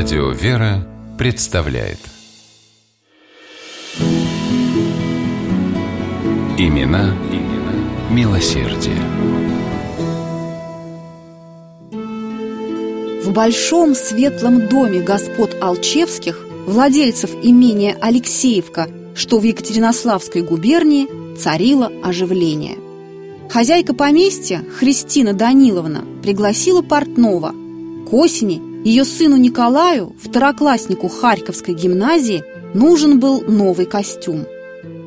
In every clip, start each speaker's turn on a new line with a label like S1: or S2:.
S1: Радио «Вера» представляет Имена, имена милосердие.
S2: В большом светлом доме господ Алчевских, владельцев имения Алексеевка, что в Екатеринославской губернии, царило оживление. Хозяйка поместья, Христина Даниловна, пригласила портного. К осени ее сыну Николаю, второкласснику Харьковской гимназии, нужен был новый костюм.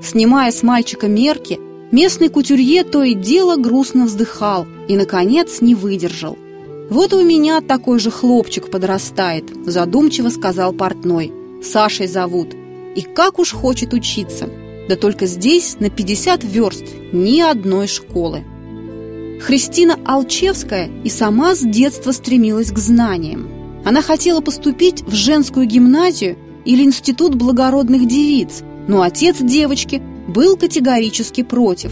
S2: Снимая с мальчика мерки, местный кутюрье то и дело грустно вздыхал и, наконец, не выдержал. «Вот у меня такой же хлопчик подрастает», – задумчиво сказал портной. «Сашей зовут. И как уж хочет учиться. Да только здесь на 50 верст ни одной школы». Христина Алчевская и сама с детства стремилась к знаниям. Она хотела поступить в женскую гимназию или институт благородных девиц, но отец девочки был категорически против.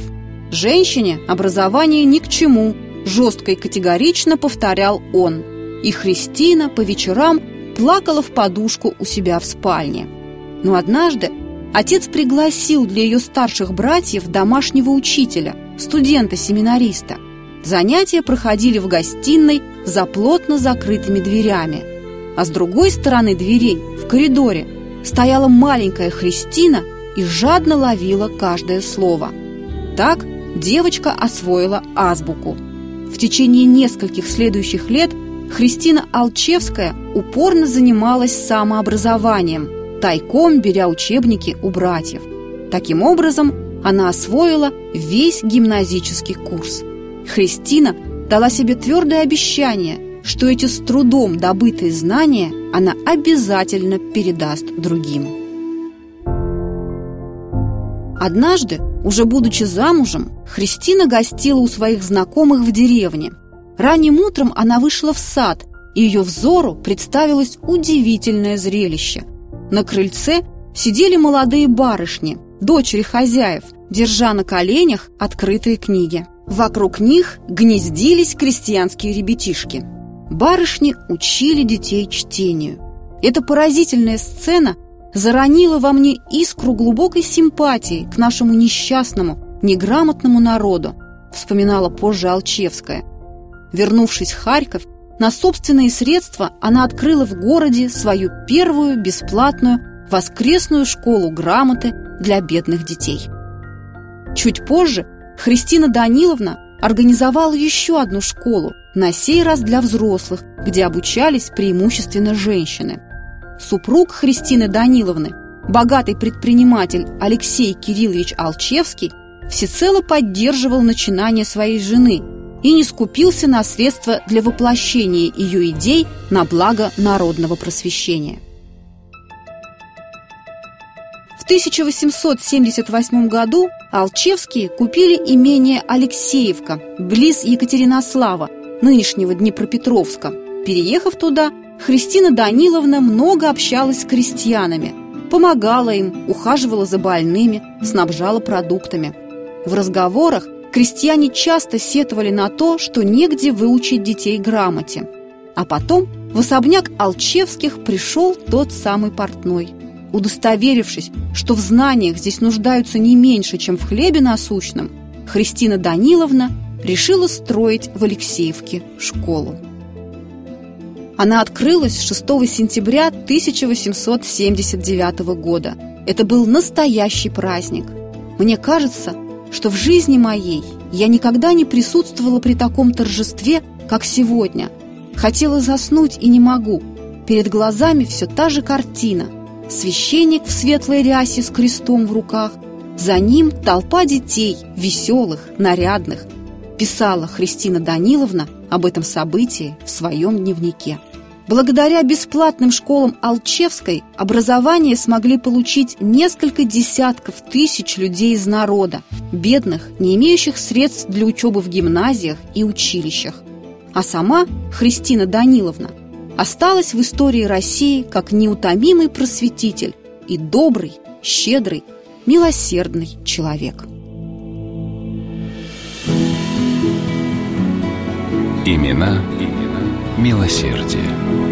S2: Женщине образование ни к чему, жестко и категорично повторял он. И Христина по вечерам плакала в подушку у себя в спальне. Но однажды отец пригласил для ее старших братьев домашнего учителя, студента-семинариста. Занятия проходили в гостиной за плотно закрытыми дверями. А с другой стороны дверей, в коридоре, стояла маленькая Христина и жадно ловила каждое слово. Так девочка освоила азбуку. В течение нескольких следующих лет Христина Алчевская упорно занималась самообразованием, тайком беря учебники у братьев. Таким образом, она освоила весь гимназический курс. Христина дала себе твердое обещание, что эти с трудом добытые знания она обязательно передаст другим. Однажды, уже будучи замужем, Христина гостила у своих знакомых в деревне. Ранним утром она вышла в сад, и ее взору представилось удивительное зрелище. На крыльце сидели молодые барышни, дочери хозяев, держа на коленях открытые книги. Вокруг них гнездились крестьянские ребятишки. Барышни учили детей чтению. Эта поразительная сцена заронила во мне искру глубокой симпатии к нашему несчастному, неграмотному народу, вспоминала позже Алчевская. Вернувшись в Харьков, на собственные средства она открыла в городе свою первую бесплатную воскресную школу грамоты для бедных детей. Чуть позже Христина Даниловна организовала еще одну школу, на сей раз для взрослых, где обучались преимущественно женщины. Супруг Христины Даниловны, богатый предприниматель Алексей Кириллович Алчевский, всецело поддерживал начинание своей жены и не скупился на средства для воплощения ее идей на благо народного просвещения. 1878 году Алчевские купили имение Алексеевка, близ Екатеринослава, нынешнего Днепропетровска. Переехав туда, Христина Даниловна много общалась с крестьянами, помогала им, ухаживала за больными, снабжала продуктами. В разговорах крестьяне часто сетовали на то, что негде выучить детей грамоте. А потом в особняк Алчевских пришел тот самый портной – Удостоверившись, что в знаниях здесь нуждаются не меньше, чем в хлебе насущном, Христина Даниловна решила строить в Алексеевке школу. Она открылась 6 сентября 1879 года. Это был настоящий праздник. Мне кажется, что в жизни моей я никогда не присутствовала при таком торжестве, как сегодня. Хотела заснуть и не могу. Перед глазами все та же картина – священник в светлой рясе с крестом в руках, за ним толпа детей, веселых, нарядных. Писала Христина Даниловна об этом событии в своем дневнике. Благодаря бесплатным школам Алчевской образование смогли получить несколько десятков тысяч людей из народа, бедных, не имеющих средств для учебы в гимназиях и училищах. А сама Христина Даниловна осталась в истории России как неутомимый просветитель и добрый, щедрый, милосердный человек.
S1: Имена, имена милосердие.